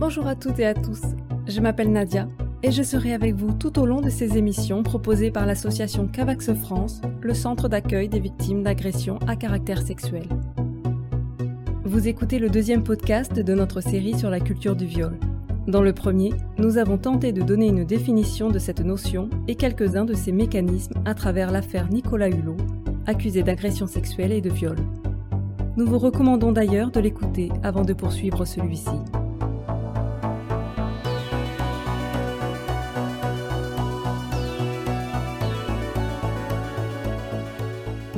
Bonjour à toutes et à tous, je m'appelle Nadia et je serai avec vous tout au long de ces émissions proposées par l'association Cavax France, le centre d'accueil des victimes d'agressions à caractère sexuel. Vous écoutez le deuxième podcast de notre série sur la culture du viol. Dans le premier, nous avons tenté de donner une définition de cette notion et quelques-uns de ses mécanismes à travers l'affaire Nicolas Hulot, accusé d'agression sexuelle et de viol. Nous vous recommandons d'ailleurs de l'écouter avant de poursuivre celui-ci.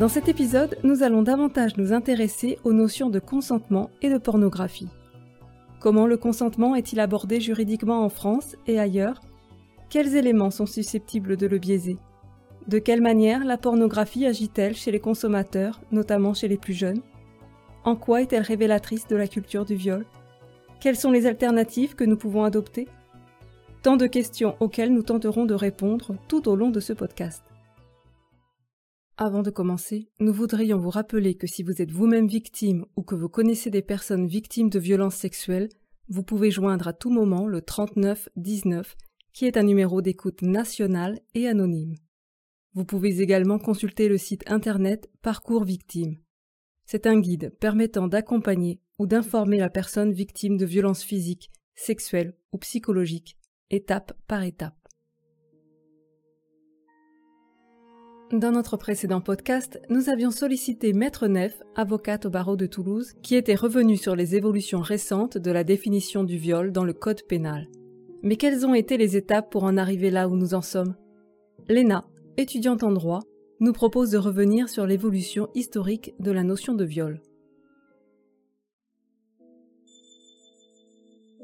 Dans cet épisode, nous allons davantage nous intéresser aux notions de consentement et de pornographie. Comment le consentement est-il abordé juridiquement en France et ailleurs? Quels éléments sont susceptibles de le biaiser? De quelle manière la pornographie agit-elle chez les consommateurs, notamment chez les plus jeunes? En quoi est-elle révélatrice de la culture du viol? Quelles sont les alternatives que nous pouvons adopter? Tant de questions auxquelles nous tenterons de répondre tout au long de ce podcast. Avant de commencer, nous voudrions vous rappeler que si vous êtes vous-même victime ou que vous connaissez des personnes victimes de violences sexuelles, vous pouvez joindre à tout moment le 39 19 qui est un numéro d'écoute national et anonyme. Vous pouvez également consulter le site internet Parcours Victime. C'est un guide permettant d'accompagner ou d'informer la personne victime de violences physiques, sexuelles ou psychologiques, étape par étape. Dans notre précédent podcast, nous avions sollicité Maître Neff, avocate au barreau de Toulouse, qui était revenue sur les évolutions récentes de la définition du viol dans le code pénal. Mais quelles ont été les étapes pour en arriver là où nous en sommes? Léna, étudiante en droit, nous propose de revenir sur l'évolution historique de la notion de viol.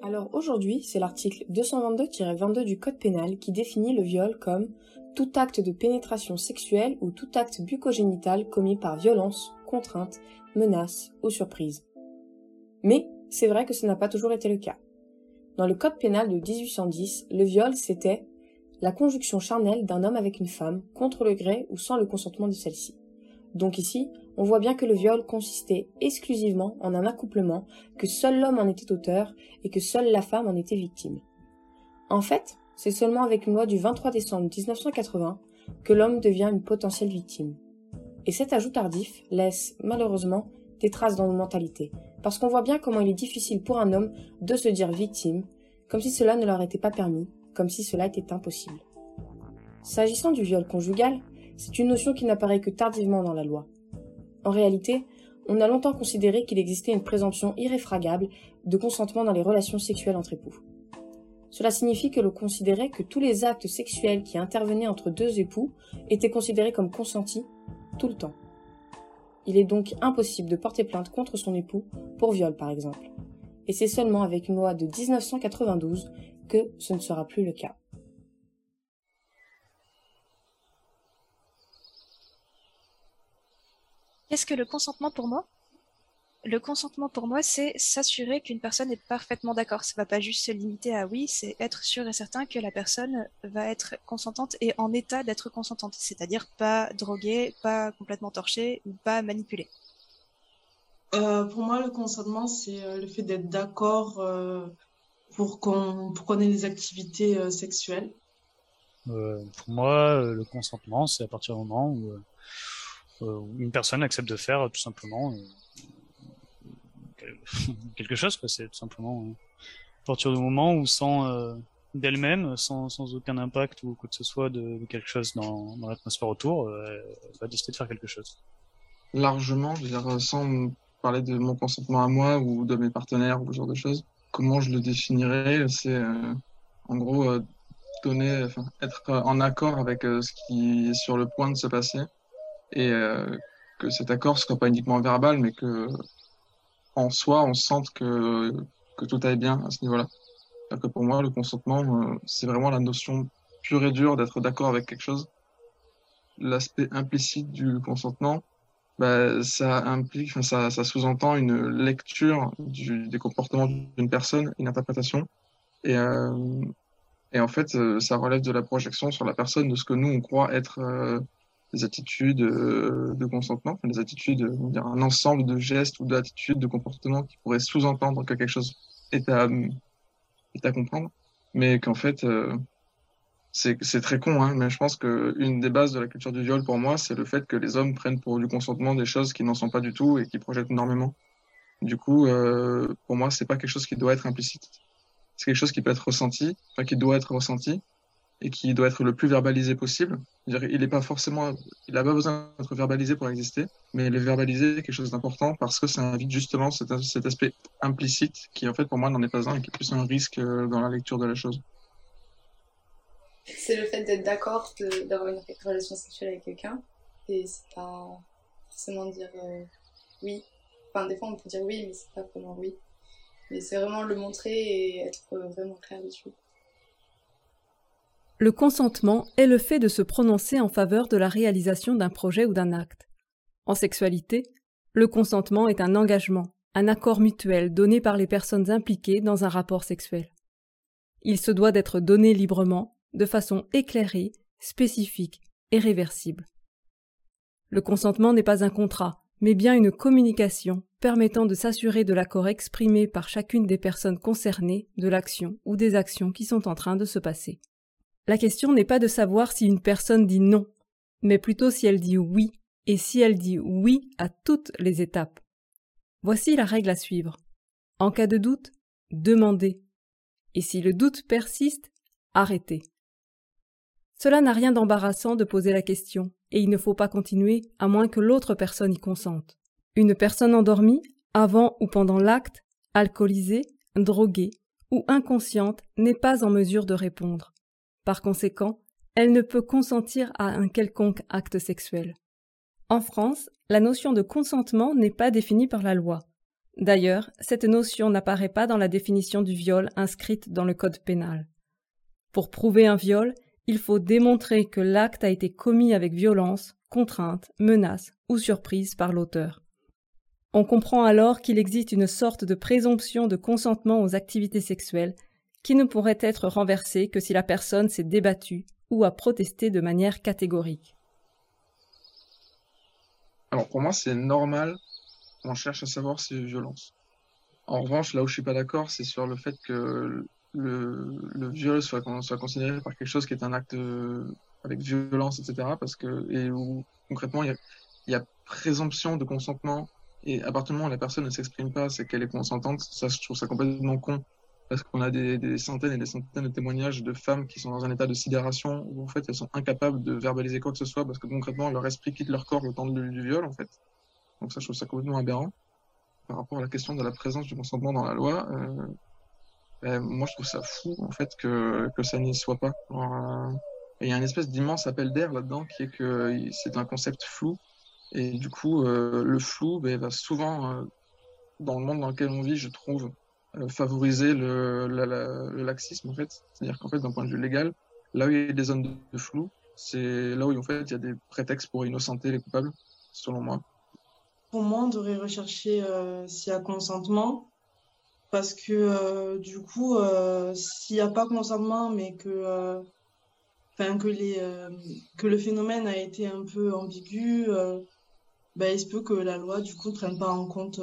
Alors aujourd'hui, c'est l'article 222-22 du Code pénal qui définit le viol comme tout acte de pénétration sexuelle ou tout acte bucogénital commis par violence, contrainte, menace ou surprise. Mais c'est vrai que ce n'a pas toujours été le cas. Dans le Code pénal de 1810, le viol, c'était la conjonction charnelle d'un homme avec une femme, contre le gré ou sans le consentement de celle-ci. Donc ici, on voit bien que le viol consistait exclusivement en un accouplement, que seul l'homme en était auteur et que seule la femme en était victime. En fait, c'est seulement avec une loi du 23 décembre 1980 que l'homme devient une potentielle victime. Et cet ajout tardif laisse, malheureusement, des traces dans nos mentalités, parce qu'on voit bien comment il est difficile pour un homme de se dire victime, comme si cela ne leur était pas permis, comme si cela était impossible. S'agissant du viol conjugal, c'est une notion qui n'apparaît que tardivement dans la loi. En réalité, on a longtemps considéré qu'il existait une présomption irréfragable de consentement dans les relations sexuelles entre époux. Cela signifie que l'on considérait que tous les actes sexuels qui intervenaient entre deux époux étaient considérés comme consentis tout le temps. Il est donc impossible de porter plainte contre son époux pour viol par exemple. Et c'est seulement avec une loi de 1992 que ce ne sera plus le cas. Qu'est-ce que le consentement pour moi? Le consentement pour moi, c'est s'assurer qu'une personne est parfaitement d'accord. Ça va pas juste se limiter à oui, c'est être sûr et certain que la personne va être consentante et en état d'être consentante. C'est-à-dire pas droguée, pas complètement torchée ou pas manipulée. Euh, pour moi, le consentement, c'est euh, le fait d'être d'accord euh, pour qu'on pour qu'on ait des activités sexuelles. pour moi, le consentement, c'est à partir du moment où une personne accepte de faire tout simplement quelque chose, C'est tout simplement euh, à partir du moment où sans euh, d'elle-même, sans, sans aucun impact ou quoi que ce soit de, quelque chose dans, dans l'atmosphère autour, euh, elle va décider de faire quelque chose. Largement, je veux dire, sans parler de mon consentement à moi ou de mes partenaires ou ce genre de choses, comment je le définirais C'est en gros donner, être en accord avec ce qui est sur le point de se passer et que cet accord ne soit pas uniquement verbal, mais que en soi, on sente que, tout aille bien à ce niveau-là. Pour moi, le consentement, euh, c'est vraiment la notion pure et dure d'être d'accord avec quelque chose. L'aspect implicite du consentement, bah, ça implique, ça, sous-entend une lecture des comportements d'une personne, une interprétation. Et, euh, en fait, euh, ça relève de la projection sur la personne de ce que nous, on croit être des attitudes euh, de consentement, des attitudes, dire, un ensemble de gestes ou d'attitudes, de comportements qui pourraient sous-entendre que quelque chose est à, comprendre, mais qu'en fait, euh, c'est très con, hein, mais je pense que une des bases de la culture du viol pour moi, c'est le fait que les hommes prennent pour du consentement des choses qui n'en sont pas du tout et qui projettent énormément. Du coup, euh, pour moi, c'est pas quelque chose qui doit être implicite. C'est quelque chose qui peut être ressenti, enfin qui doit être ressenti et qui doit être le plus verbalisé possible. Il n'est pas forcément, il n'a pas besoin d'être verbalisé pour exister, mais le verbaliser est quelque chose d'important parce que ça invite justement cet, cet, aspect implicite qui en fait pour moi n'en est pas un et qui est plus un risque euh, dans la lecture de la chose. C'est le fait d'être d'accord d'avoir une relation sexuelle avec quelqu'un et c'est pas forcément dire euh, oui. Enfin des fois on peut dire oui mais c'est pas vraiment oui. Mais c'est vraiment le montrer et être vraiment clair dessus. Le consentement est le fait de se prononcer en faveur de la réalisation d'un projet ou d'un acte. En sexualité, le consentement est un engagement, un accord mutuel donné par les personnes impliquées dans un rapport sexuel. Il se doit d'être donné librement, de façon éclairée, spécifique et réversible. Le consentement n'est pas un contrat, mais bien une communication permettant de s'assurer de l'accord exprimé par chacune des personnes concernées de l'action ou des actions qui sont en train de se passer. La question n'est pas de savoir si une personne dit non, mais plutôt si elle dit oui, et si elle dit oui à toutes les étapes. Voici la règle à suivre. En cas de doute, demandez. Et si le doute persiste, arrêtez. Cela n'a rien d'embarrassant de poser la question, et il ne faut pas continuer à moins que l'autre personne y consente. Une personne endormie, avant ou pendant l'acte, alcoolisée, droguée ou inconsciente n'est pas en mesure de répondre. Par conséquent, elle ne peut consentir à un quelconque acte sexuel. En France, la notion de consentement n'est pas définie par la loi. D'ailleurs, cette notion n'apparaît pas dans la définition du viol inscrite dans le Code pénal. Pour prouver un viol, il faut démontrer que l'acte a été commis avec violence, contrainte, menace ou surprise par l'auteur. On comprend alors qu'il existe une sorte de présomption de consentement aux activités sexuelles qui ne pourrait être renversé que si la personne s'est débattue ou a protesté de manière catégorique. Alors pour moi, c'est normal qu'on cherche à savoir si violence. En revanche, là où je suis pas d'accord, c'est sur le fait que le, viol soit, considéré par quelque chose qui est un acte avec violence, etc. Parce que, et où concrètement, il y a, il y a présomption de consentement et à partir du moment où la personne ne s'exprime pas, c'est qu'elle est consentante. Ça, je trouve ça complètement con parce qu'on a des, centaines et des centaines de témoignages de femmes qui sont dans un état de sidération où en fait elles sont incapables de verbaliser quoi que ce soit parce que concrètement leur esprit quitte leur corps le temps du, viol en fait. Donc ça je trouve ça complètement aberrant. Par rapport à la question de la présence du consentement dans la loi, euh, ben, moi je trouve ça fou en fait que, que ça n'y soit pas. Euh, il y a une espèce d'immense appel d'air là-dedans qui est que c'est un concept flou et du coup euh, le flou ben, va souvent dans le monde dans lequel on vit je trouve euh, favoriser le, laxisme en fait. C'est-à-dire qu'en fait, d'un point de vue légal, là où il y a des zones de flou, c'est là où en fait il y a des prétextes pour innocenter les coupables, selon moi. Pour moi, on devrait rechercher euh, s'il y a consentement, parce que euh, du coup, s'il n'y a pas consentement, mais que, que que le phénomène a été un peu ambigu, ben, il se peut que la loi du coup ne prenne pas en compte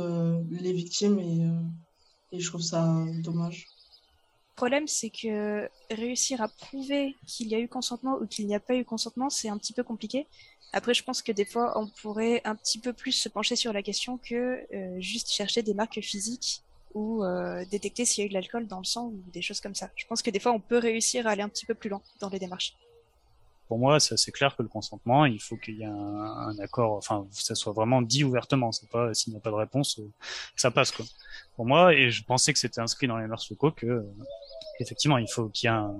les victimes et je trouve ça dommage. Le problème, c'est que réussir à prouver qu'il y a eu consentement ou qu'il n'y a pas eu consentement, c'est un petit peu compliqué. Après, je pense que des fois, on pourrait un petit peu plus se pencher sur la question que euh, juste chercher des marques physiques ou euh, détecter s'il y a eu de l'alcool dans le sang ou des choses comme ça. Je pense que des fois, on peut réussir à aller un petit peu plus loin dans les démarches pour moi, c'est assez clair que le consentement, il faut qu'il y ait un, accord, enfin, que ça soit vraiment dit ouvertement. C'est pas s'il n'y a pas de réponse, euh, ça passe quoi. Pour moi, et je pensais que c'était inscrit dans les mœurs locaux que euh, effectivement, il faut qu'il y ait un,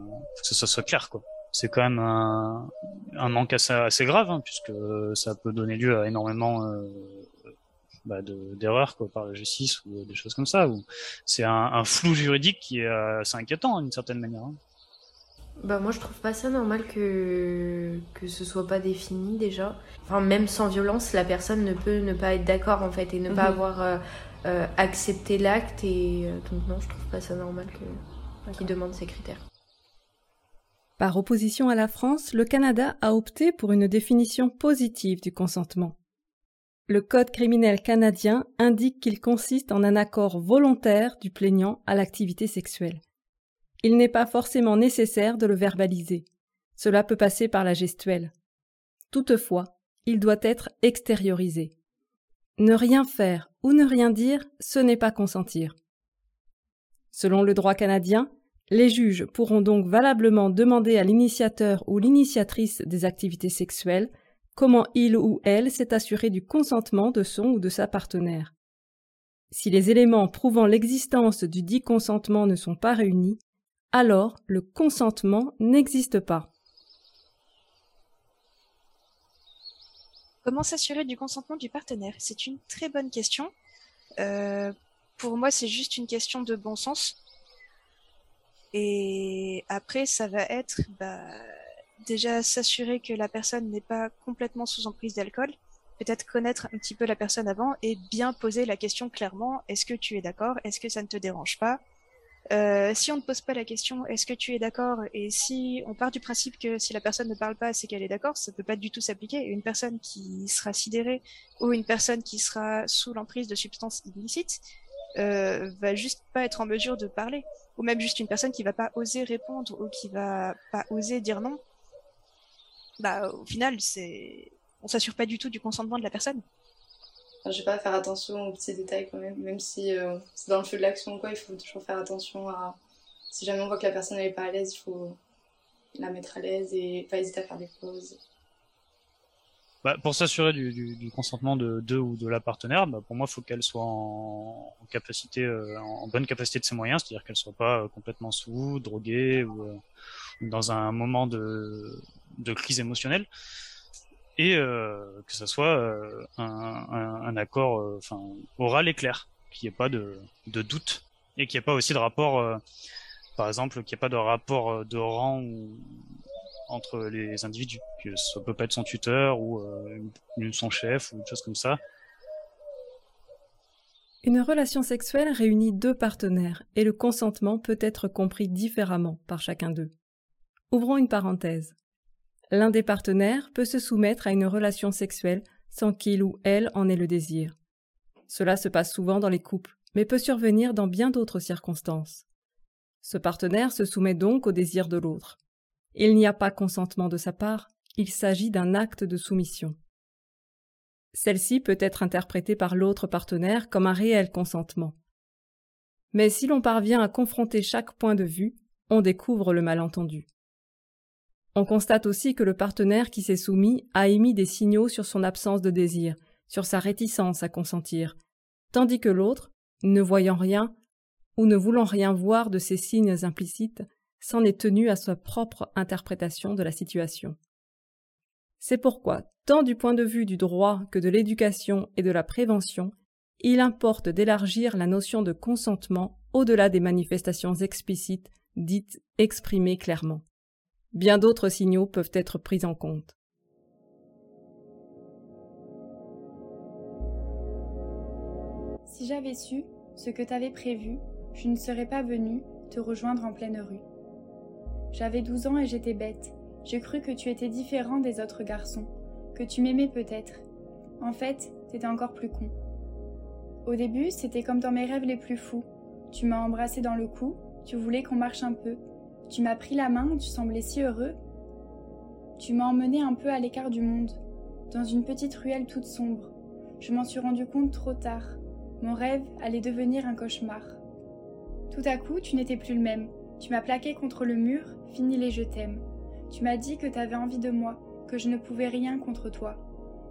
que ce soit clair quoi. C'est quand même un, un manque assez, grave, hein, puisque ça peut donner lieu à énormément euh, bah, d'erreurs quoi par la justice ou des choses comme ça. C'est un, flou juridique qui est assez inquiétant d'une certaine manière. Hein. Bah moi je trouve pas ça normal que que ce soit pas défini déjà. Enfin même sans violence, la personne ne peut ne pas être d'accord en fait et ne pas mhm. avoir euh, euh, accepté l'acte et euh, donc non je trouve pas ça normal que qu'il demande ces critères. Par opposition à la France, le Canada a opté pour une définition positive du consentement. Le Code criminel canadien indique qu'il consiste en un accord volontaire du plaignant à l'activité sexuelle. Il n'est pas forcément nécessaire de le verbaliser. Cela peut passer par la gestuelle. Toutefois, il doit être extériorisé. Ne rien faire ou ne rien dire, ce n'est pas consentir. Selon le droit canadien, les juges pourront donc valablement demander à l'initiateur ou l'initiatrice des activités sexuelles comment il ou elle s'est assuré du consentement de son ou de sa partenaire. Si les éléments prouvant l'existence du dit consentement ne sont pas réunis, alors le consentement n'existe pas. Comment s'assurer du consentement du partenaire? C'est une très bonne question. Euh, pour moi, c'est juste une question de bon sens. Et après, ça va être bah, déjà s'assurer que la personne n'est pas complètement sous emprise d'alcool, peut-être connaître un petit peu la personne avant et bien poser la question clairement, est-ce que tu es d'accord, est-ce que ça ne te dérange pas? Euh, si on ne pose pas la question est-ce que tu es d'accord? Et si on part du principe que si la personne ne parle pas c'est qu'elle est d'accord, ça peut pas du tout s'appliquer. Une personne qui sera sidérée ou une personne qui sera sous l'emprise de substances illicites euh, va juste pas être en mesure de parler ou même juste une personne qui va pas oser répondre ou qui va pas oser dire non, bah au final c'est on s'assure pas du tout du consentement de la personne. Enfin, je vais pas faire attention aux petits détails quand même, même si euh, c'est dans le feu de l'action quoi, il faut toujours faire attention à si jamais on voit que la personne n'est pas à l'aise, il faut la mettre à l'aise et pas hésiter à faire des pauses. Bah, pour s'assurer du, consentement de deux ou de la partenaire, bah, pour moi, il faut qu'elle soit en, capacité, euh, en bonne capacité de ses moyens, c'est-à-dire qu'elle soit pas euh, complètement sous, droguée ou, dans un moment de crise émotionnelle, et euh, que ce soit un, un, accord, enfin oral et clair, qu'il n'y ait pas de, doute et qu'il n'y ait pas aussi de rapport, par exemple, qu'il n'y ait pas de rapport de rang entre les individus, que ça peut pas être son tuteur ou euh, son chef ou une chose comme ça. Une relation sexuelle réunit deux partenaires et le consentement peut être compris différemment par chacun d'eux. Ouvrons une parenthèse. L'un des partenaires peut se soumettre à une relation sexuelle sans qu'il ou elle en ait le désir. Cela se passe souvent dans les couples, mais peut survenir dans bien d'autres circonstances. Ce partenaire se soumet donc au désir de l'autre. Il n'y a pas consentement de sa part, il s'agit d'un acte de soumission. Celle-ci peut être interprétée par l'autre partenaire comme un réel consentement. Mais si l'on parvient à confronter chaque point de vue, on découvre le malentendu. On constate aussi que le partenaire qui s'est soumis a émis des signaux sur son absence de désir, sur sa réticence à consentir, tandis que l'autre, ne voyant rien ou ne voulant rien voir de ces signes implicites, s'en est tenu à sa propre interprétation de la situation. C'est pourquoi, tant du point de vue du droit que de l'éducation et de la prévention, il importe d'élargir la notion de consentement au-delà des manifestations explicites dites exprimées clairement. Bien d'autres signaux peuvent être pris en compte. Si j'avais su ce que t'avais prévu, je ne serais pas venue te rejoindre en pleine rue. J'avais douze ans et j'étais bête. J'ai cru que tu étais différent des autres garçons, que tu m'aimais peut-être. En fait, t'étais encore plus con. Au début, c'était comme dans mes rêves les plus fous. Tu m'as embrassé dans le cou, tu voulais qu'on marche un peu. Tu m'as pris la main, tu semblais si heureux. Tu m'as emmené un peu à l'écart du monde, dans une petite ruelle toute sombre. Je m'en suis rendu compte trop tard. Mon rêve allait devenir un cauchemar. Tout à coup, tu n'étais plus le même. Tu m'as plaqué contre le mur, fini les je t'aime. Tu m'as dit que t'avais envie de moi, que je ne pouvais rien contre toi.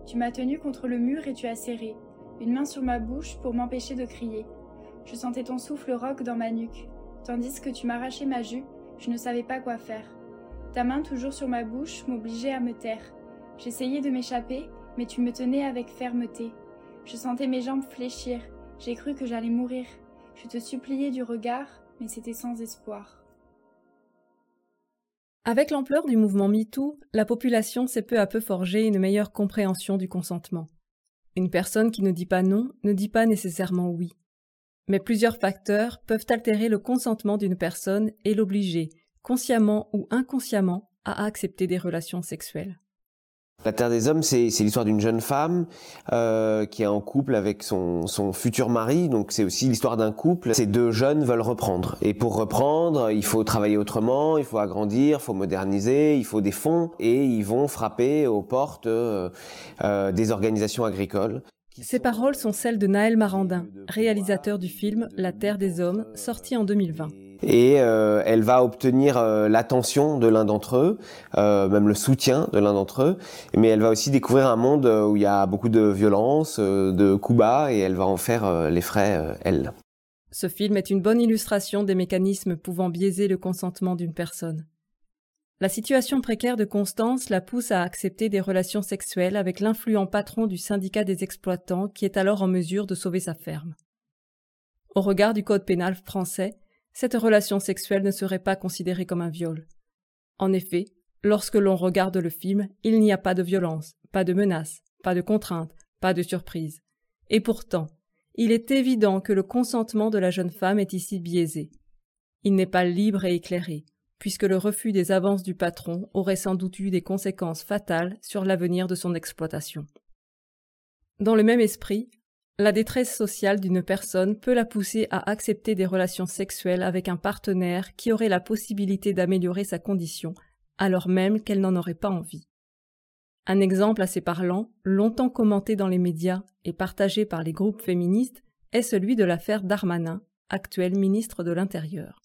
Tu m'as tenu contre le mur et tu as serré, une main sur ma bouche pour m'empêcher de crier. Je sentais ton souffle rauque dans ma nuque, tandis que tu m'arrachais ma jupe, je ne savais pas quoi faire. Ta main toujours sur ma bouche m'obligeait à me taire. J'essayais de m'échapper, mais tu me tenais avec fermeté. Je sentais mes jambes fléchir, j'ai cru que j'allais mourir. Je te suppliais du regard, mais c'était sans espoir. Avec l'ampleur du mouvement MeToo, la population s'est peu à peu forgé une meilleure compréhension du consentement. Une personne qui ne dit pas non ne dit pas nécessairement oui. Mais plusieurs facteurs peuvent altérer le consentement d'une personne et l'obliger, consciemment ou inconsciemment, à accepter des relations sexuelles. La Terre des Hommes, c'est l'histoire d'une jeune femme euh, qui est en couple avec son, futur mari. Donc c'est aussi l'histoire d'un couple. Ces deux jeunes veulent reprendre. Et pour reprendre, il faut travailler autrement, il faut agrandir, il faut moderniser, il faut des fonds. Et ils vont frapper aux portes euh, euh, des organisations agricoles. Ces paroles sont celles de Naël Marandin, réalisateur du film La Terre des Hommes, sorti en 2020 et euh, elle va obtenir euh, l'attention de l'un d'entre eux, euh, même le soutien de l'un d'entre eux, mais elle va aussi découvrir un monde où il y a beaucoup de violence, de coups bas, et elle va en faire les frais, elle. Ce film est une bonne illustration des mécanismes pouvant biaiser le consentement d'une personne. La situation précaire de Constance la pousse à accepter des relations sexuelles avec l'influent patron du syndicat des exploitants qui est alors en mesure de sauver sa ferme. Au regard du code pénal français, cette relation sexuelle ne serait pas considérée comme un viol. En effet, lorsque l'on regarde le film, il n'y a pas de violence, pas de menace, pas de contrainte, pas de surprise. Et pourtant, il est évident que le consentement de la jeune femme est ici biaisé. Il n'est pas libre et éclairé, puisque le refus des avances du patron aurait sans doute eu des conséquences fatales sur l'avenir de son exploitation. Dans le même esprit, la détresse sociale d'une personne peut la pousser à accepter des relations sexuelles avec un partenaire qui aurait la possibilité d'améliorer sa condition, alors même qu'elle n'en aurait pas envie. Un exemple assez parlant, longtemps commenté dans les médias et partagé par les groupes féministes, est celui de l'affaire Darmanin, actuel ministre de l'Intérieur.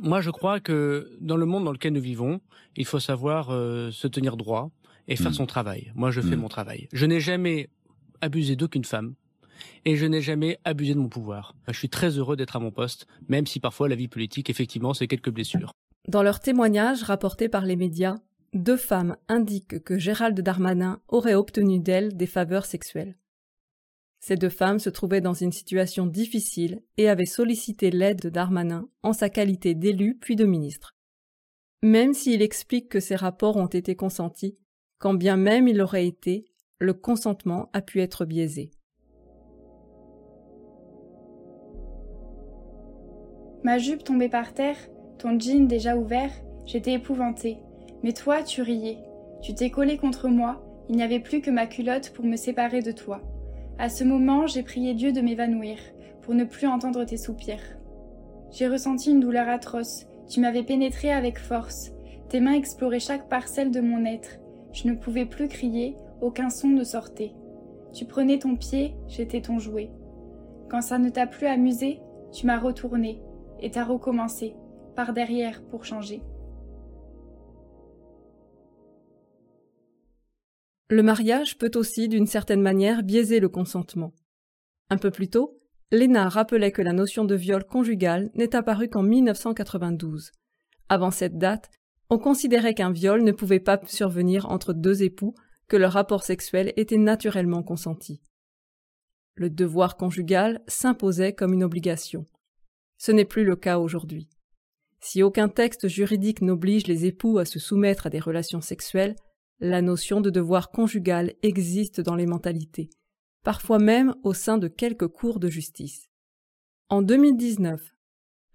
Moi, je crois que dans le monde dans lequel nous vivons, il faut savoir euh, se tenir droit et faire mmh. son travail. Moi, je fais mmh. mon travail. Je n'ai jamais abusé d'aucune femme et je n'ai jamais abusé de mon pouvoir. Je suis très heureux d'être à mon poste, même si parfois la vie politique, effectivement, c'est quelques blessures. Dans leur témoignage rapporté par les médias, deux femmes indiquent que Gérald Darmanin aurait obtenu d'elles des faveurs sexuelles. Ces deux femmes se trouvaient dans une situation difficile et avaient sollicité l'aide de Darmanin en sa qualité d'élu puis de ministre. Même s'il explique que ces rapports ont été consentis, quand bien même il l'aurait été, le consentement a pu être biaisé. Ma jupe tombait par terre, ton jean déjà ouvert, j'étais épouvantée. Mais toi, tu riais. Tu t'es collé contre moi, il n'y avait plus que ma culotte pour me séparer de toi. À ce moment, j'ai prié Dieu de m'évanouir, pour ne plus entendre tes soupirs. J'ai ressenti une douleur atroce, tu m'avais pénétré avec force, tes mains exploraient chaque parcelle de mon être. Je ne pouvais plus crier, aucun son ne sortait. Tu prenais ton pied, j'étais ton jouet. Quand ça ne t'a plus amusé, tu m'as retourné, et t'as recommencé, par derrière pour changer. Le mariage peut aussi, d'une certaine manière, biaiser le consentement. Un peu plus tôt, Léna rappelait que la notion de viol conjugal n'est apparue qu'en 1992. Avant cette date, on considérait qu'un viol ne pouvait pas survenir entre deux époux, que leur rapport sexuel était naturellement consenti. Le devoir conjugal s'imposait comme une obligation. Ce n'est plus le cas aujourd'hui. Si aucun texte juridique n'oblige les époux à se soumettre à des relations sexuelles, la notion de devoir conjugal existe dans les mentalités, parfois même au sein de quelques cours de justice. En 2019,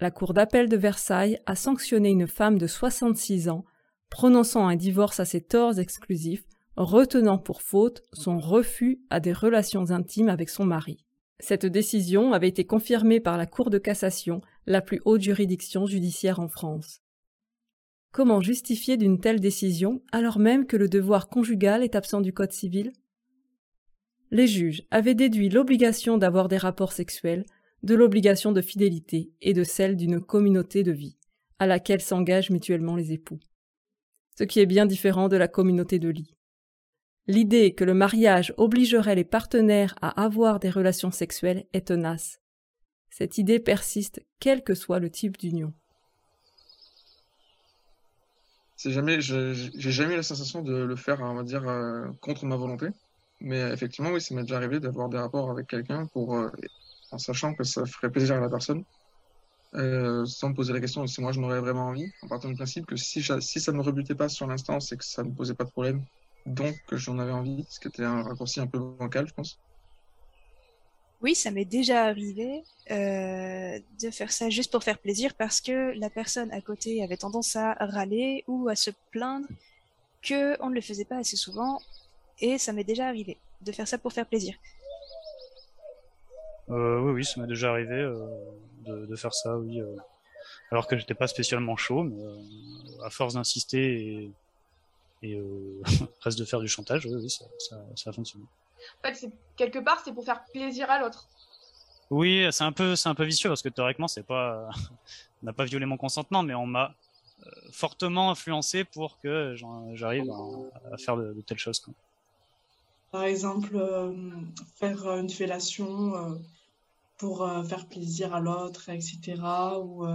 la Cour d'appel de Versailles a sanctionné une femme de 66 ans, prononçant un divorce à ses torts exclusifs, retenant pour faute son refus à des relations intimes avec son mari. Cette décision avait été confirmée par la Cour de cassation, la plus haute juridiction judiciaire en France. Comment justifier d'une telle décision alors même que le devoir conjugal est absent du Code civil? Les juges avaient déduit l'obligation d'avoir des rapports sexuels de l'obligation de fidélité et de celle d'une communauté de vie, à laquelle s'engagent mutuellement les époux. Ce qui est bien différent de la communauté de lit. L'idée que le mariage obligerait les partenaires à avoir des relations sexuelles est tenace. Cette idée persiste quel que soit le type d'union. C'est jamais, j'ai jamais eu la sensation de le faire, on va dire, euh, contre ma volonté. Mais effectivement, oui, ça m'est déjà arrivé d'avoir des rapports avec quelqu'un pour, euh, en sachant que ça ferait plaisir à la personne, euh, sans me poser la question si moi je n'aurais vraiment envie, en partant du principe que si, si ça ne me rebutait pas sur l'instant, c'est que ça ne me posait pas de problème donc j'en avais envie, ce qui était un raccourci un peu bancal, je pense. Oui, ça m'est déjà arrivé euh, de faire ça juste pour faire plaisir parce que la personne à côté avait tendance à râler ou à se plaindre que on ne le faisait pas assez souvent, et ça m'est déjà arrivé de faire ça pour faire plaisir. Euh, oui, oui, ça m'est déjà arrivé euh, de, faire ça, oui. Euh, alors que j'étais pas spécialement chaud, mais à force d'insister et, et reste de faire du chantage, oui, oui, ça a fonctionné. En fait, quelque part, c'est pour faire plaisir à l'autre. Oui, c'est un peu, c'est un peu vicieux parce que théoriquement, c'est pas, on n'a pas violé mon consentement, mais on m'a fortement influencé pour que j'arrive à, à, faire de, de telles choses. Quoi. Par exemple, euh, faire une fellation euh, pour euh, faire plaisir à l'autre, etc. Ou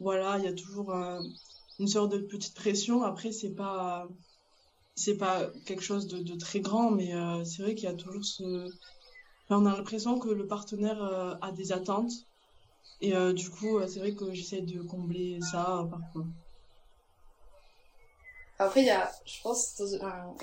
voilà, il y a toujours une sorte de petite pression. Après, c'est pas c'est pas quelque chose de, très grand, mais c'est vrai qu'il y a toujours ce. on a l'impression que le partenaire a des attentes. Et du coup, c'est vrai que j'essaie de combler ça parfois. Après, il y a, je pense, dans un,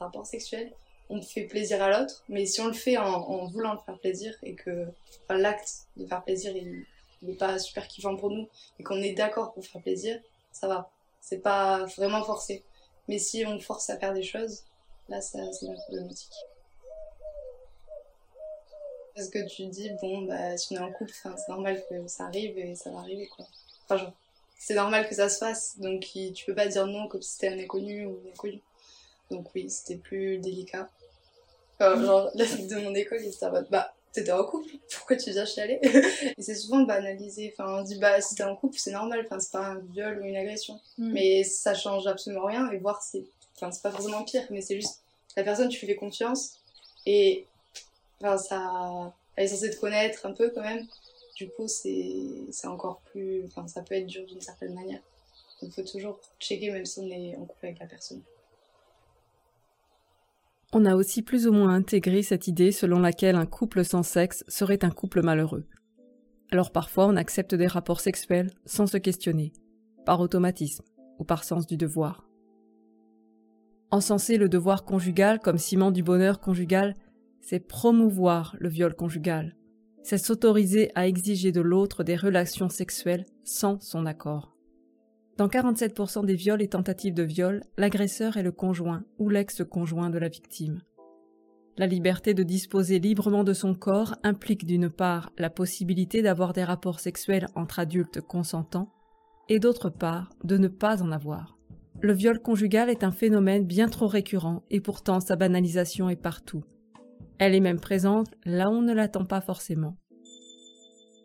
rapport sexuel, on fait plaisir à l'autre, mais si on le fait en, voulant le faire plaisir et que l'acte de faire plaisir, il n'est pas super kiffant pour nous et qu'on est d'accord pour faire plaisir, ça va. C'est pas vraiment forcé. Mais si on force à faire des choses, là, c'est la problématique. Parce que tu dis, bon, bah, si on est en couple, c'est normal que ça arrive et ça va arriver, quoi. Enfin, genre, c'est normal que ça se fasse, donc tu peux pas dire non comme si c'était un inconnu ou une inconnue. Donc oui, c'était plus délicat. genre, la fille de mon école, il était en mode, bah, t'étais en couple, pourquoi tu viens chialer Et c'est souvent banalisé. Enfin, on dit, bah, si t'es en couple, c'est normal, enfin, c'est pas un viol ou une agression. Mm. Mais ça change absolument rien, et voir, c'est, enfin, c'est pas forcément pire, mais c'est juste, la personne, tu lui fais confiance, et, enfin, ça, elle est censée te connaître un peu quand même. Du coup, c'est, c'est encore plus, enfin, ça peut être dur d'une certaine manière. Donc, il faut toujours checker, même si on est en couple avec la personne. On a aussi plus ou moins intégré cette idée selon laquelle un couple sans sexe serait un couple malheureux. Alors parfois on accepte des rapports sexuels sans se questionner, par automatisme ou par sens du devoir. Encenser le devoir conjugal comme ciment du bonheur conjugal, c'est promouvoir le viol conjugal, c'est s'autoriser à exiger de l'autre des relations sexuelles sans son accord. Dans 47% des viols et tentatives de viol, l'agresseur est le conjoint ou l'ex-conjoint de la victime. La liberté de disposer librement de son corps implique d'une part la possibilité d'avoir des rapports sexuels entre adultes consentants et d'autre part de ne pas en avoir. Le viol conjugal est un phénomène bien trop récurrent et pourtant sa banalisation est partout. Elle est même présente là où on ne l'attend pas forcément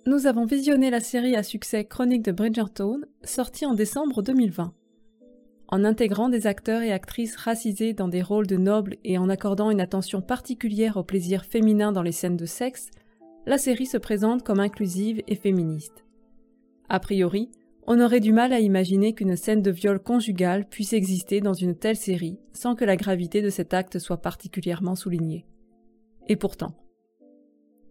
nous avons visionné la série à succès Chronique de Bridgerton, sortie en décembre 2020. En intégrant des acteurs et actrices racisés dans des rôles de nobles et en accordant une attention particulière au plaisir féminin dans les scènes de sexe, la série se présente comme inclusive et féministe. A priori, on aurait du mal à imaginer qu'une scène de viol conjugal puisse exister dans une telle série sans que la gravité de cet acte soit particulièrement soulignée. Et pourtant.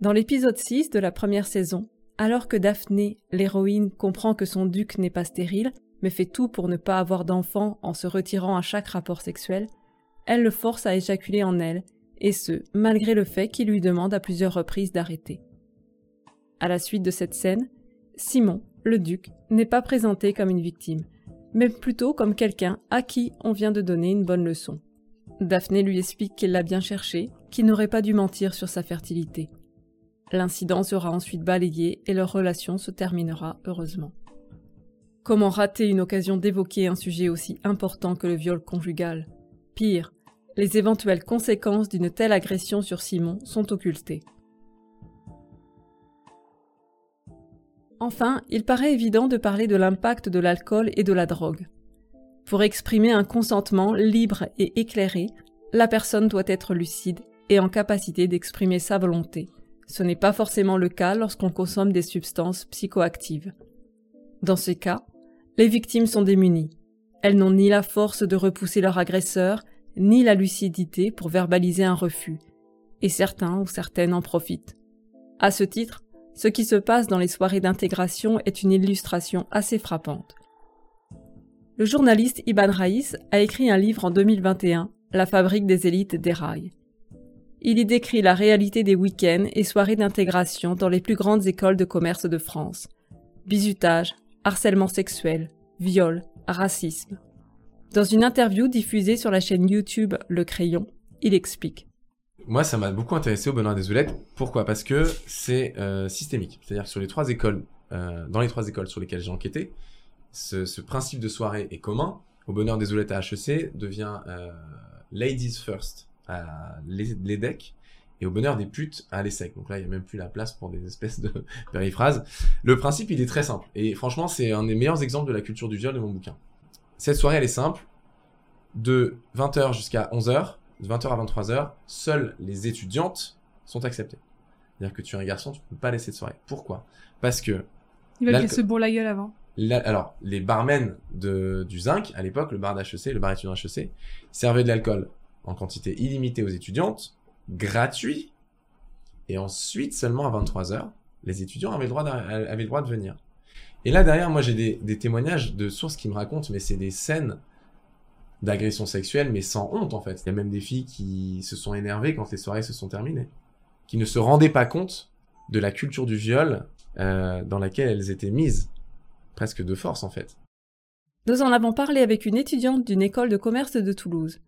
Dans l'épisode 6 de la première saison, alors que Daphné, l'héroïne, comprend que son duc n'est pas stérile, mais fait tout pour ne pas avoir d'enfant en se retirant à chaque rapport sexuel, elle le force à éjaculer en elle, et ce, malgré le fait qu'il lui demande à plusieurs reprises d'arrêter. À la suite de cette scène, Simon, le duc, n'est pas présenté comme une victime, mais plutôt comme quelqu'un à qui on vient de donner une bonne leçon. Daphné lui explique qu'il l'a bien cherché, qu'il n'aurait pas dû mentir sur sa fertilité. L'incident sera ensuite balayé et leur relation se terminera heureusement. Comment rater une occasion d'évoquer un sujet aussi important que le viol conjugal? Pire, les éventuelles conséquences d'une telle agression sur Simon sont occultées. Enfin, il paraît évident de parler de l'impact de l'alcool et de la drogue. Pour exprimer un consentement libre et éclairé, la personne doit être lucide et en capacité d'exprimer sa volonté, ce n'est pas forcément le cas lorsqu'on consomme des substances psychoactives. Dans ce cas, les victimes sont démunies. Elles n'ont ni la force de repousser leur agresseur, ni la lucidité pour verbaliser un refus. Et certains ou certaines en profitent. À ce titre, ce qui se passe dans les soirées d'intégration est une illustration assez frappante. Le journaliste Iban Raïs a écrit un livre en 2021, La fabrique des élites des rails. Il y décrit la réalité des week-ends et soirées d'intégration dans les plus grandes écoles de commerce de France. Bizutage, harcèlement sexuel, viol, racisme. Dans une interview diffusée sur la chaîne YouTube Le Crayon, il explique. Moi, ça m'a beaucoup intéressé au bonheur des Oulettes. Pourquoi? Parce que c'est euh, systémique. C'est-à-dire sur les trois écoles, euh, dans les trois écoles sur lesquelles j'ai enquêté, ce, ce, principe de soirée est commun. Au bonheur des Oulettes à HEC devient euh, Ladies First à l'EDEC et au bonheur des putes à l'ESSEC. Donc là, il n'y a même plus la place pour des espèces de périphrases. Le principe, il est très simple. Et franchement, c'est un des meilleurs exemples de la culture du viol de mon bouquin. Cette soirée, elle est simple. De 20h jusqu'à 11h, de 20h à 23h, seules les étudiantes sont acceptées. C'est-à-dire que tu es un garçon, tu peux pas laisser de soirée. Pourquoi? Parce que... Il va se bourre la gueule avant. alors, les barmen de, du Zinc, à l'époque, le bar d'HEC, le bar étudiant HEC, servaient de l'alcool en quantité illimitée aux étudiantes, gratuit, et ensuite, seulement à 23h, les étudiants avaient le droit, de venir. Et là, derrière, moi, j'ai des, des témoignages de sources qui me racontent, mais c'est des scènes d'agression sexuelle, mais sans honte en fait. Il y a même des filles qui se sont énervées quand les soirées se sont terminées, qui ne se rendaient pas compte de la culture du viol euh, dans laquelle elles étaient mises, presque de force en fait. Nous en avons parlé avec une étudiante d'une école de commerce de Toulouse.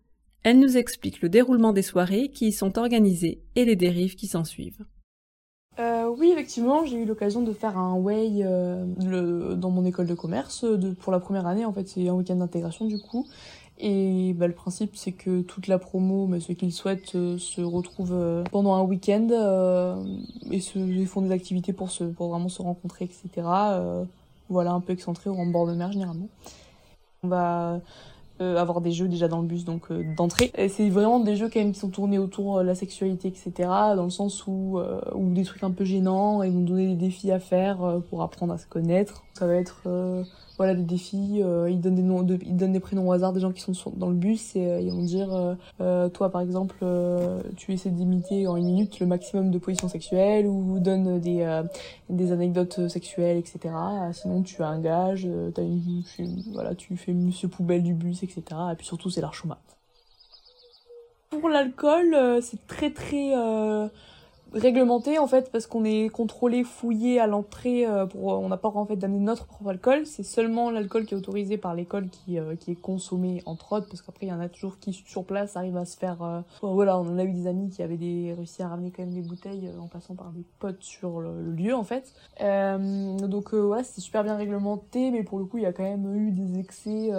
Elle nous explique le déroulement des soirées qui y sont organisées et les dérives qui s'en suivent. Euh, oui, effectivement, j'ai eu l'occasion de faire un way euh, dans mon école de commerce de, pour la première année. En fait, c'est un week-end d'intégration du coup. Et bah, le principe, c'est que toute la promo, ceux qui le souhaitent, euh, se retrouvent euh, pendant un week-end euh, et, se, font des activités pour, se, vraiment se rencontrer, etc. voilà, un peu excentré en bord de mer généralement. Avoir des jeux déjà dans le bus donc d'entrée. Et c'est vraiment des jeux quand même qui sont tournés autour de la sexualité, etc. Dans le sens où, où des trucs un peu gênants et nous donner des défis à faire pour apprendre à se connaître. Ça va être voilà des défis euh, ils donnent des ils donnent des prénoms au hasard des gens qui sont dans le bus et euh, ils vont dire euh, toi par exemple tu essaies d'imiter en une minute le maximum de positions sexuelles ou donne des des anecdotes sexuelles etc sinon tu as un gage une, voilà tu fais monsieur poubelle du bus etc et puis surtout c'est l'archomat. Pour l'alcool c'est très très réglementé en fait parce qu'on est contrôlé, fouillé à l'entrée euh, pour on n'a pas en fait d'amener notre propre alcool, c'est seulement l'alcool qui est autorisé par l'école qui euh, qui est consommé entre autres parce qu'après il y en a toujours qui sur place arrivent à se faire euh, voilà, on a eu des amis qui avaient des réussi à ramener quand même des bouteilles en passant par des potes sur le, lieu en fait. donc ouais, c'est super bien réglementé mais pour le coup, il y a quand même eu des excès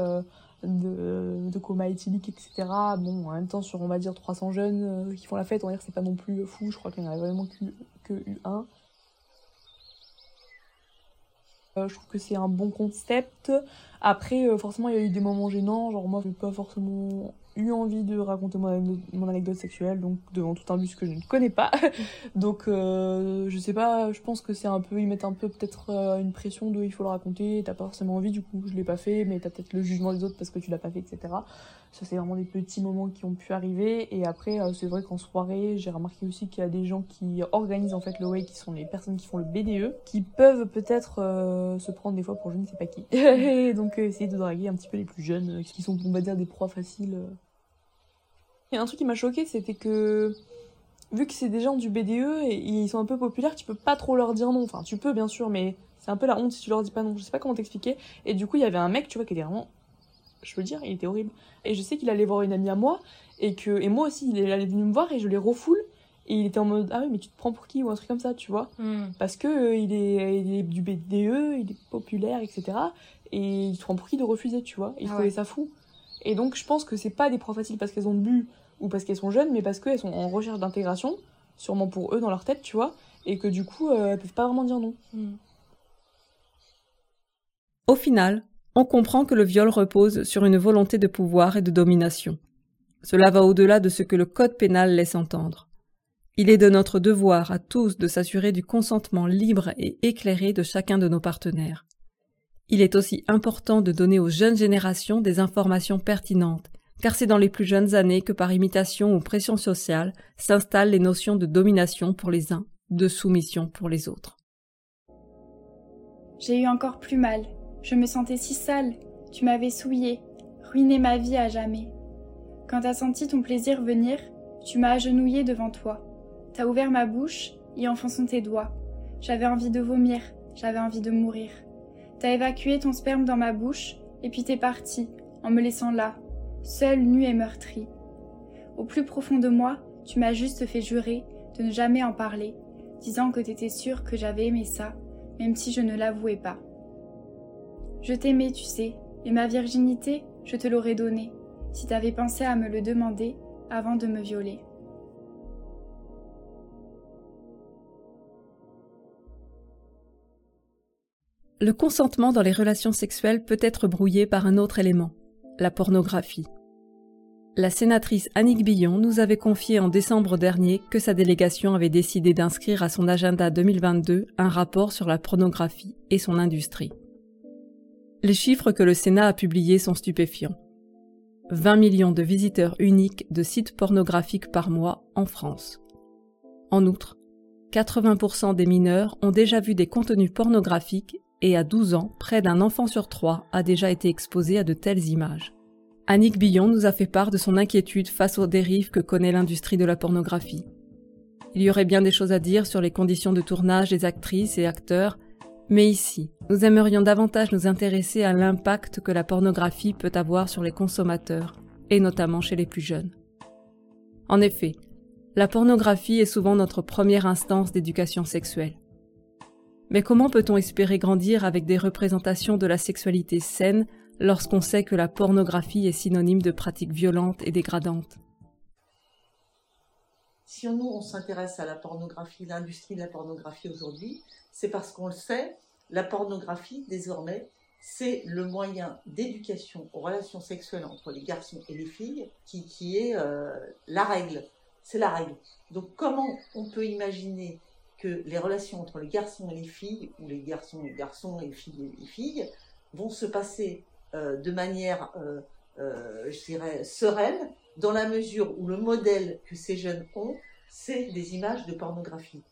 de, coma éthylique, etc. Bon, en même temps, sur on va dire 300 jeunes euh, qui font la fête, on va dire que c'est pas non plus fou, je crois qu'il n'y en a vraiment que, que eu un. Euh, je trouve que c'est un bon concept. Après, euh, forcément, il y a eu des moments gênants. Genre, moi, j'ai pas forcément eu envie de raconter mon anecdote, sexuelle, donc devant tout un bus que je ne connais pas. donc, euh, je sais pas, je pense que c'est un peu, ils mettent un peu peut-être euh, une pression de il faut le raconter, t'as pas forcément envie, du coup, je l'ai pas fait, mais t'as peut-être le jugement des autres parce que tu l'as pas fait, etc. Ça, c'est vraiment des petits moments qui ont pu arriver. Et après, euh, c'est vrai qu'en soirée, j'ai remarqué aussi qu'il y a des gens qui organisent en fait le way, qui sont les personnes qui font le BDE, qui peuvent peut-être se prendre des fois pour je ne sais pas qui. donc, essayer de draguer un petit peu les plus jeunes, qui sont, on va dire, des proies faciles. Il y un truc qui m'a choqué, c'était que vu que c'est des gens du BDE et ils sont un peu populaires, tu peux pas trop leur dire non. Enfin, tu peux bien sûr, mais c'est un peu la honte si tu leur dis pas non. Je sais pas comment t'expliquer. Et du coup, il y avait un mec, tu vois, qui était vraiment, je veux dire, il était horrible. Et je sais qu'il allait voir une amie à moi et que et moi aussi, il allait venir me voir et je les refoule. Et il était en mode ah oui mais tu te prends pour qui ou un truc comme ça tu vois hmm. parce que euh, il, est, il est du BDE il est populaire etc et il te prend pour qui de refuser tu vois il ah trouvait ça fou et donc je pense que c'est pas des profs faciles parce qu'elles ont bu ou parce qu'elles sont jeunes, mais parce qu'elles sont en recherche d'intégration, sûrement pour eux dans leur tête, tu vois, et que du coup, euh, elles peuvent pas vraiment dire non. Hmm. Au final, on comprend que le viol repose sur une volonté de pouvoir et de domination. Cela va au-delà de ce que le Code pénal laisse entendre. Il est de notre devoir à tous de s'assurer du consentement libre et éclairé de chacun de nos partenaires. Il est aussi important de donner aux jeunes générations des informations pertinentes car c'est dans les plus jeunes années que par imitation ou pression sociale s'installent les notions de domination pour les uns, de soumission pour les autres. J'ai eu encore plus mal. Je me sentais si sale. Tu m'avais souillé, ruiné ma vie à jamais. Quand t'as senti ton plaisir venir, tu m'as agenouillé devant toi. T'as ouvert ma bouche, y enfonçant tes doigts. J'avais envie de vomir, j'avais envie de mourir. T'as évacué ton sperme dans ma bouche, et puis t'es parti, en me laissant là, seule, nue et meurtrie. Au plus profond de moi, tu m'as juste fait jurer de ne jamais en parler, disant que t'étais sûre que j'avais aimé ça, même si je ne l'avouais pas. Je t'aimais, tu sais, et ma virginité, je te l'aurais donnée, si t'avais pensé à me le demander avant de me violer. Le consentement dans les relations sexuelles peut être brouillé par un autre élément, la pornographie. La sénatrice Annick Billon nous avait confié en décembre dernier que sa délégation avait décidé d'inscrire à son agenda 2022 un rapport sur la pornographie et son industrie. Les chiffres que le Sénat a publiés sont stupéfiants. 20 millions de visiteurs uniques de sites pornographiques par mois en France. En outre, 80% des mineurs ont déjà vu des contenus pornographiques et à 12 ans, près d'un enfant sur trois a déjà été exposé à de telles images. Annick Billon nous a fait part de son inquiétude face aux dérives que connaît l'industrie de la pornographie. Il y aurait bien des choses à dire sur les conditions de tournage des actrices et acteurs, mais ici, nous aimerions davantage nous intéresser à l'impact que la pornographie peut avoir sur les consommateurs, et notamment chez les plus jeunes. En effet, la pornographie est souvent notre première instance d'éducation sexuelle. Mais comment peut-on espérer grandir avec des représentations de la sexualité saine lorsqu'on sait que la pornographie est synonyme de pratiques violentes et dégradantes? Si nous, on s'intéresse à la pornographie, l'industrie de la pornographie aujourd'hui, c'est parce qu'on le sait, la pornographie, désormais, c'est le moyen d'éducation aux relations sexuelles entre les garçons et les filles qui, est euh, la règle. C'est la règle. Donc comment on peut imaginer que les relations entre les garçons et les filles, ou les garçons et les garçons et les filles et les filles, vont se passer euh, de manière, euh, je dirais, sereine, dans la mesure où le modèle que ces jeunes ont, c'est des images de pornographie.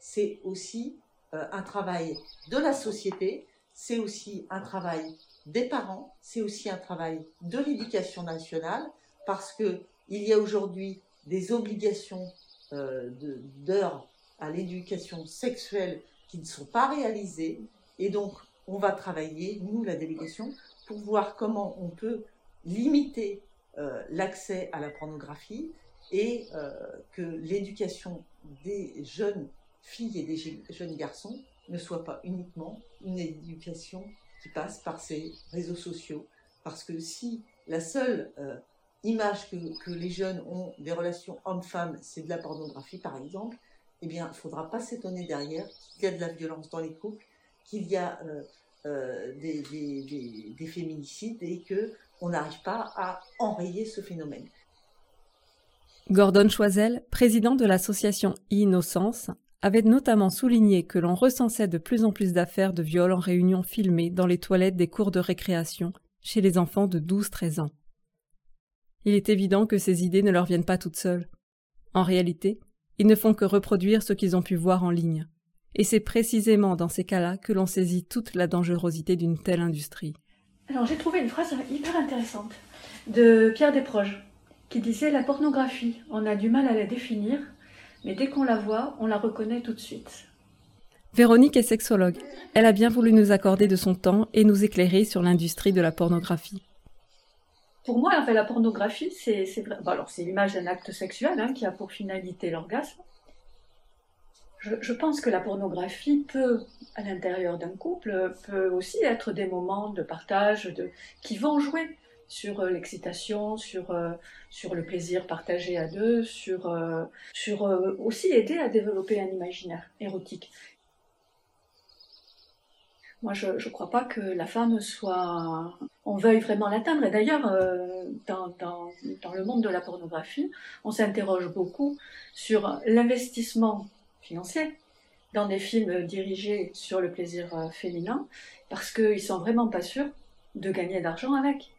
C'est aussi un travail de la société, c'est aussi un travail des parents, c'est aussi un travail de l'éducation nationale, parce que il y a aujourd'hui des obligations d'heures à l'éducation sexuelle qui ne sont pas réalisées. Et donc, on va travailler, nous, la délégation, pour voir comment on peut limiter euh, l'accès à la pornographie et euh, que l'éducation des jeunes filles et des jeunes garçons ne soit pas uniquement une éducation qui passe par ces réseaux sociaux. Parce que si la seule euh, image que, que, les jeunes ont des relations hommes-femmes, c'est de la pornographie par exemple, eh bien, il ne faudra pas s'étonner derrière qu'il y a de la violence dans les couples, qu'il y a euh, euh, des, des, des, féminicides et qu'on n'arrive pas à enrayer ce phénomène. Gordon Choisel, président de l'association Innocence, avait notamment souligné que l'on recensait de plus en plus d'affaires de viol en réunion filmées dans les toilettes des cours de récréation chez les enfants de 12-13 ans. Il est évident que ces idées ne leur viennent pas toutes seules. En réalité, ils ne font que reproduire ce qu'ils ont pu voir en ligne. Et c'est précisément dans ces cas-là que l'on saisit toute la dangerosité d'une telle industrie. Alors j'ai trouvé une phrase hyper intéressante de Pierre Desproges qui disait La pornographie, on a du mal à la définir, mais dès qu'on la voit, on la reconnaît tout de suite. Véronique est sexologue. Elle a bien voulu nous accorder de son temps et nous éclairer sur l'industrie de la pornographie pour moi, la pornographie, c'est alors c'est l'image d'un acte sexuel hein, qui a pour finalité l'orgasme. Je, pense que la pornographie peut, à l'intérieur d'un couple, peut aussi être des moments de partage de, qui vont jouer sur euh, l'excitation, sur, euh, sur le plaisir partagé à deux, sur, euh, sur aussi aider à développer un imaginaire érotique. Moi, je ne crois pas que la femme soit. On veuille vraiment l'atteindre. Et d'ailleurs, dans, dans, dans, le monde de la pornographie, on s'interroge beaucoup sur l'investissement financier dans des films dirigés sur le plaisir féminin, parce qu'ils sont vraiment pas sûrs de gagner d'argent avec.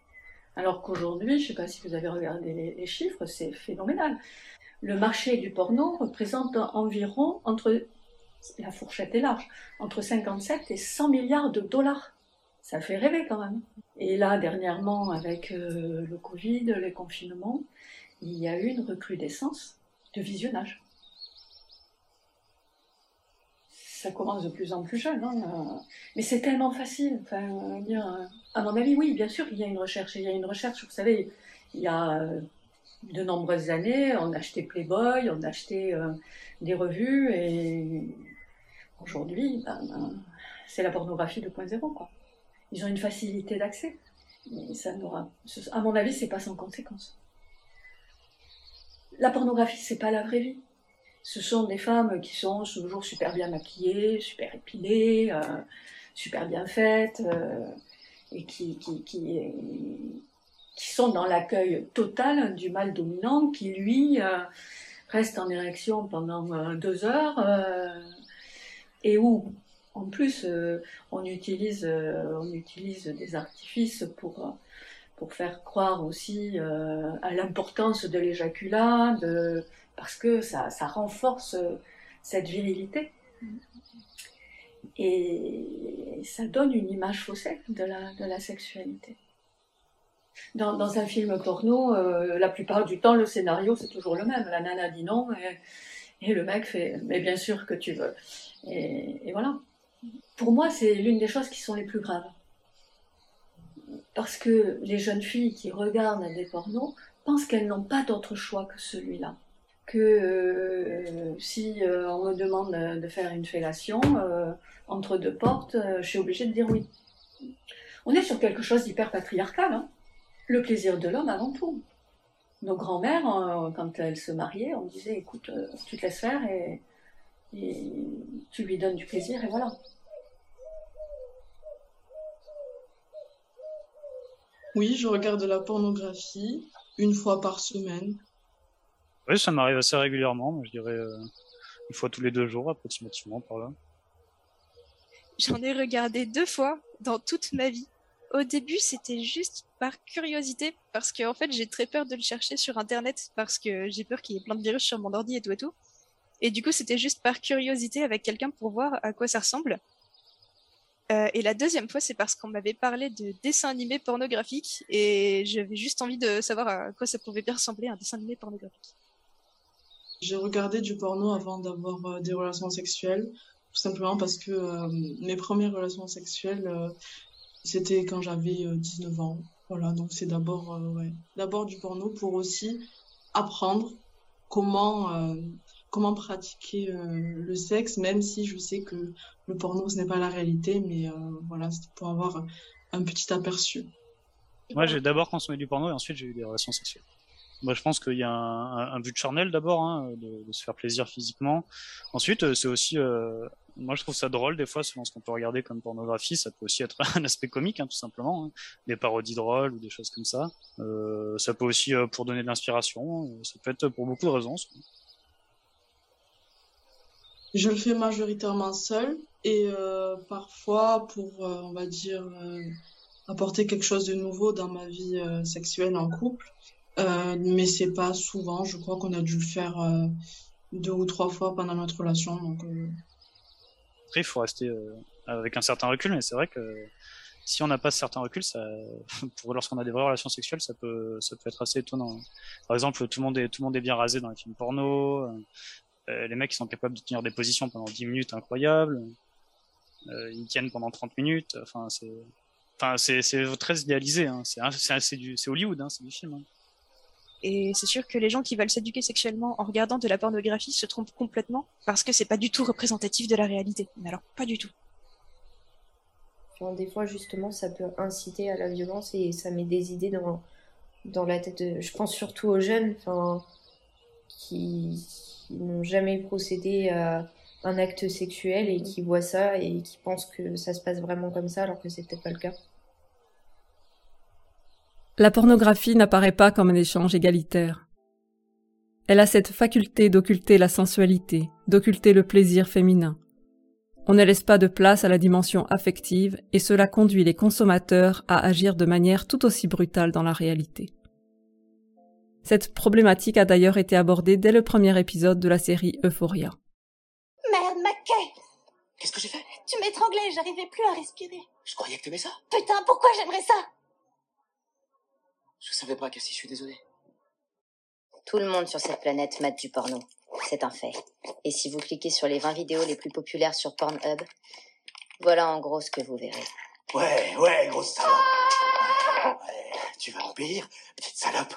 Alors qu'aujourd'hui, je ne sais pas si vous avez regardé les, chiffres, c'est phénoménal. Le marché du porno représente environ entre la fourchette est large, entre 57 et 100 milliards de dollars. Ça fait rêver quand même. Et là, dernièrement, avec euh, le Covid, les confinements, il y a eu une recrudescence de visionnage. ça commence de plus en plus jeune. Hein, mais c'est tellement facile. À mon avis, oui, bien sûr, il y a une recherche. Il y a une recherche, vous savez, il y a de nombreuses années, on achetait Playboy, on achetait des revues, et aujourd'hui, ben, ben, c'est la pornographie 2.0. Quoi. Ils ont une facilité d'accès. Ça n'aura, à mon avis, c'est pas sans conséquence. La pornographie, c'est pas la vraie vie ce sont des femmes qui sont toujours super bien maquillées, super épilées, euh, super bien faites, euh, et qui, qui, qui, qui, sont dans l'accueil total du mâle dominant, qui lui euh, reste en érection pendant deux heures, et où en plus on, utilise, on utilise des artifices pour pour faire croire aussi à l'importance de l'éjaculat, de, parce que ça, renforce euh, cette virilité. Et ça donne une image faussée de la, de la sexualité. Dans, un film porno, euh, la plupart du temps, le scénario, c'est toujours le même. La nana dit non et, le mec fait « mais bien sûr que tu veux ». Et, voilà. Pour moi, c'est l'une des choses qui sont les plus graves. Parce que les jeunes filles qui regardent des pornos pensent qu'elles n'ont pas d'autre choix que celui-là que euh, si euh, on me demande de faire une fellation entre deux portes, je suis obligée de dire oui. On est sur quelque chose d'hyper patriarcal. Hein. Le plaisir de l'homme avant tout. Nos grands-mères, quand elles se mariaient, on disait écoute, tu te laisses faire et, et tu lui donnes du plaisir et voilà. Oui, je regarde la pornographie une fois par semaine. Oui, ça m'arrive assez régulièrement, je dirais euh, une fois tous les deux jours approximativement par là. J'en ai regardé deux fois dans toute ma vie. Au début, c'était juste par curiosité, parce qu'en en fait, j'ai très peur de le chercher sur Internet, parce que j'ai peur qu'il y ait plein de virus sur mon ordi et tout et tout. Et du coup, c'était juste par curiosité avec quelqu'un pour voir à quoi ça ressemble. Euh, et la deuxième fois, c'est parce qu'on m'avait parlé de dessins animés pornographiques, et j'avais juste envie de savoir à quoi ça pouvait bien ressembler un dessin animé pornographique. J'ai regardé du porno avant d'avoir euh, des relations sexuelles, tout simplement parce que euh, mes premières relations sexuelles, euh, c'était quand j'avais 19 ans. Voilà, donc c'est d'abord d'abord du porno pour aussi apprendre comment comment pratiquer le sexe, même si je sais que le porno ce n'est pas la réalité, mais voilà, c'est pour avoir un petit aperçu. Moi, j'ai d'abord consommé du porno et ensuite j'ai eu des relations sexuelles. Moi, je pense qu'il y a un, but charnel d'abord, hein, de, se faire plaisir physiquement. Ensuite, euh, c'est aussi, euh, moi, je trouve ça drôle des fois, selon ce qu'on peut regarder comme pornographie. Ça peut aussi être un aspect comique, hein, tout simplement, hein. des parodies drôles ou des choses comme ça. Euh, ça peut aussi pour donner de l'inspiration. Ça peut être pour beaucoup de raisons. Je le fais majoritairement seul et parfois pour, on va dire, apporter quelque chose de nouveau dans ma vie sexuelle en couple. Euh, mais c'est pas souvent. Je crois qu'on a dû le faire euh, deux ou trois fois pendant notre relation. Donc, euh... Après, il faut rester euh, avec un certain recul, mais c'est vrai que si on n'a pas ce certain recul, ça, pour lorsqu'on a des vraies relations sexuelles, ça peut, ça peut être assez étonnant. Par exemple, tout le monde est, tout le monde est bien rasé dans les films porno. Euh, les mecs, sont capables de tenir des positions pendant 10 minutes incroyables. ils tiennent pendant 30 minutes. Enfin, c'est, enfin, c'est, très idéalisé. Hein. C'est, c'est, c'est, du, c'est Hollywood, hein, c'est du film. Hein. Et c'est sûr que les gens qui veulent s'éduquer sexuellement en regardant de la pornographie se trompent complètement parce que c'est pas du tout représentatif de la réalité. Mais alors, pas du tout. des fois, justement, ça peut inciter à la violence et ça met des idées dans, dans la tête. De... Je pense surtout aux jeunes enfin, qui, qui n'ont jamais procédé à un acte sexuel et qui voient ça et qui pensent que ça se passe vraiment comme ça alors que c'est peut-être pas le cas. La pornographie n'apparaît pas comme un échange égalitaire. Elle a cette faculté d'occulter la sensualité, d'occulter le plaisir féminin. On ne laisse pas de place à la dimension affective et cela conduit les consommateurs à agir de manière tout aussi brutale dans la réalité. Cette problématique a d'ailleurs été abordée dès le premier épisode de la série Euphoria. Merde, Mackay Qu'est-ce que j'ai fait? Tu m'étranglais, j'arrivais plus à respirer. Je croyais que t'aimais ça. Putain, pourquoi j'aimerais ça? Je savais pas, Cassie, je suis désolé. Tout le monde sur cette planète mate du porno. c'est un fait. Et si vous cliquez sur les 20 vidéos les plus populaires sur Pornhub, voilà en gros ce que vous verrez. Ouais, ouais, grosse salope. Ouais, tu vas obéir, petite salope.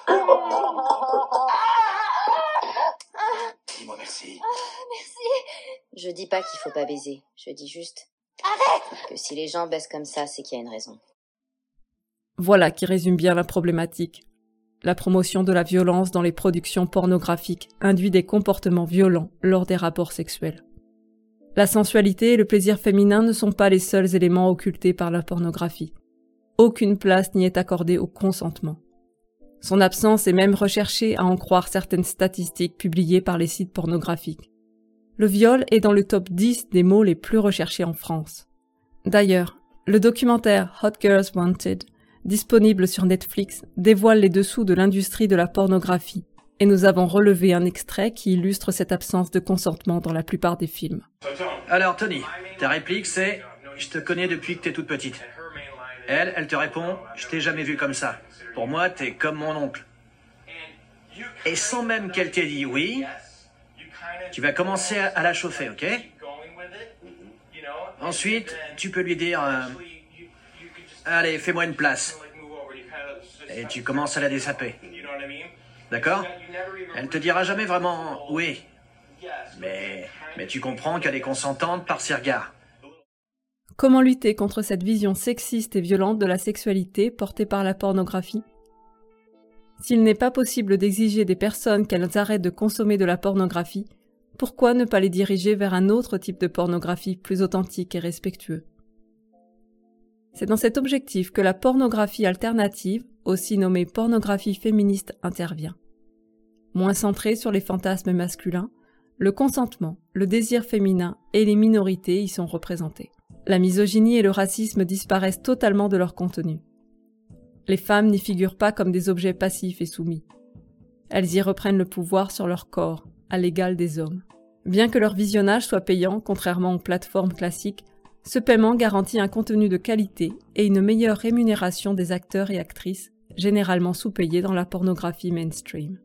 Dis-moi merci. merci. Je dis pas qu'il faut pas baiser. Je dis juste Arrête que si les gens baissent comme ça, c'est qu'il y a une raison. Voilà qui résume bien la problématique. La promotion de la violence dans les productions pornographiques induit des comportements violents lors des rapports sexuels. La sensualité et le plaisir féminin ne sont pas les seuls éléments occultés par la pornographie. Aucune place n'y est accordée au consentement. Son absence est même recherchée à en croire certaines statistiques publiées par les sites pornographiques. Le viol est dans le top 10 des mots les plus recherchés en France. D'ailleurs, le documentaire Hot Girls Wanted, disponible sur Netflix, dévoile les dessous de l'industrie de la pornographie, et nous avons relevé un extrait qui illustre cette absence de consentement dans la plupart des films. Alors Tony, ta réplique c'est « Je te connais depuis que t'es toute petite ». Elle, elle te répond « Je t'ai jamais vu comme ça. Pour moi, t'es comme mon oncle. » Et sans même qu'elle t'ait dit oui, tu vas commencer à la chauffer, ok? Ensuite, tu peux lui dire euh, Allez, fais-moi une place. Et tu commences à la dessaper. D'accord Elle te dira jamais vraiment oui. Mais, mais tu comprends qu'elle est consentante par ses regards. Comment lutter contre cette vision sexiste et violente de la sexualité portée par la pornographie? S'il n'est pas possible d'exiger des personnes qu'elles arrêtent de consommer de la pornographie, pourquoi ne pas les diriger vers un autre type de pornographie plus authentique et respectueux? C'est dans cet objectif que la pornographie alternative, aussi nommée pornographie féministe, intervient. Moins centrée sur les fantasmes masculins, le consentement, le désir féminin et les minorités y sont représentés. La misogynie et le racisme disparaissent totalement de leur contenu. Les femmes n'y figurent pas comme des objets passifs et soumis. Elles y reprennent le pouvoir sur leur corps, à l'égal des hommes. Bien que leur visionnage soit payant, contrairement aux plateformes classiques, ce paiement garantit un contenu de qualité et une meilleure rémunération des acteurs et actrices, généralement sous-payés dans la pornographie mainstream.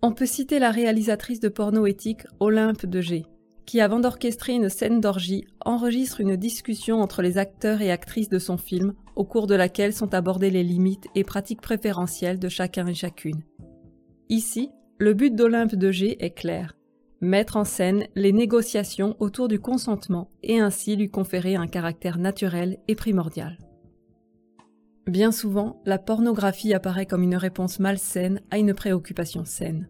On peut citer la réalisatrice de porno éthique Olympe de G, qui, avant d'orchestrer une scène d'orgie, enregistre une discussion entre les acteurs et actrices de son film, au cours de laquelle sont abordées les limites et pratiques préférentielles de chacun et chacune. Ici, le but d'Olympe de G est clair mettre en scène les négociations autour du consentement et ainsi lui conférer un caractère naturel et primordial. Bien souvent, la pornographie apparaît comme une réponse malsaine à une préoccupation saine.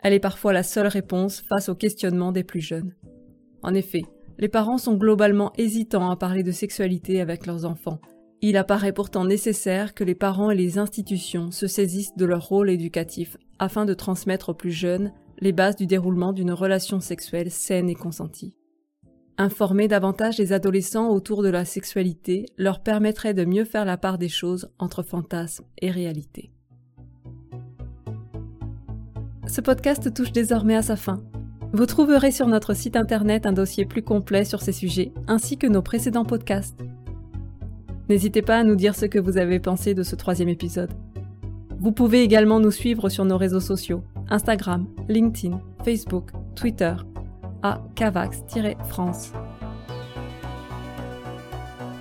Elle est parfois la seule réponse face aux questionnements des plus jeunes. En effet, les parents sont globalement hésitants à parler de sexualité avec leurs enfants. Il apparaît pourtant nécessaire que les parents et les institutions se saisissent de leur rôle éducatif afin de transmettre aux plus jeunes les bases du déroulement d'une relation sexuelle saine et consentie. Informer davantage les adolescents autour de la sexualité leur permettrait de mieux faire la part des choses entre fantasme et réalité. Ce podcast touche désormais à sa fin. Vous trouverez sur notre site internet un dossier plus complet sur ces sujets, ainsi que nos précédents podcasts. N'hésitez pas à nous dire ce que vous avez pensé de ce troisième épisode. Vous pouvez également nous suivre sur nos réseaux sociaux, Instagram, LinkedIn, Facebook, Twitter, à Cavax-France.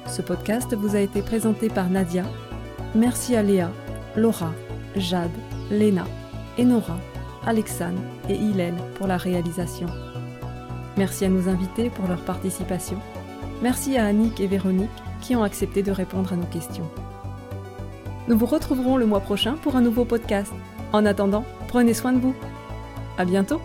Ce podcast vous a été présenté par Nadia. Merci à Léa, Laura, Jade, Léna, Enora, Alexandre et Hélène pour la réalisation. Merci à nos invités pour leur participation. Merci à Annick et Véronique qui ont accepté de répondre à nos questions. Nous vous retrouverons le mois prochain pour un nouveau podcast. En attendant, prenez soin de vous. À bientôt!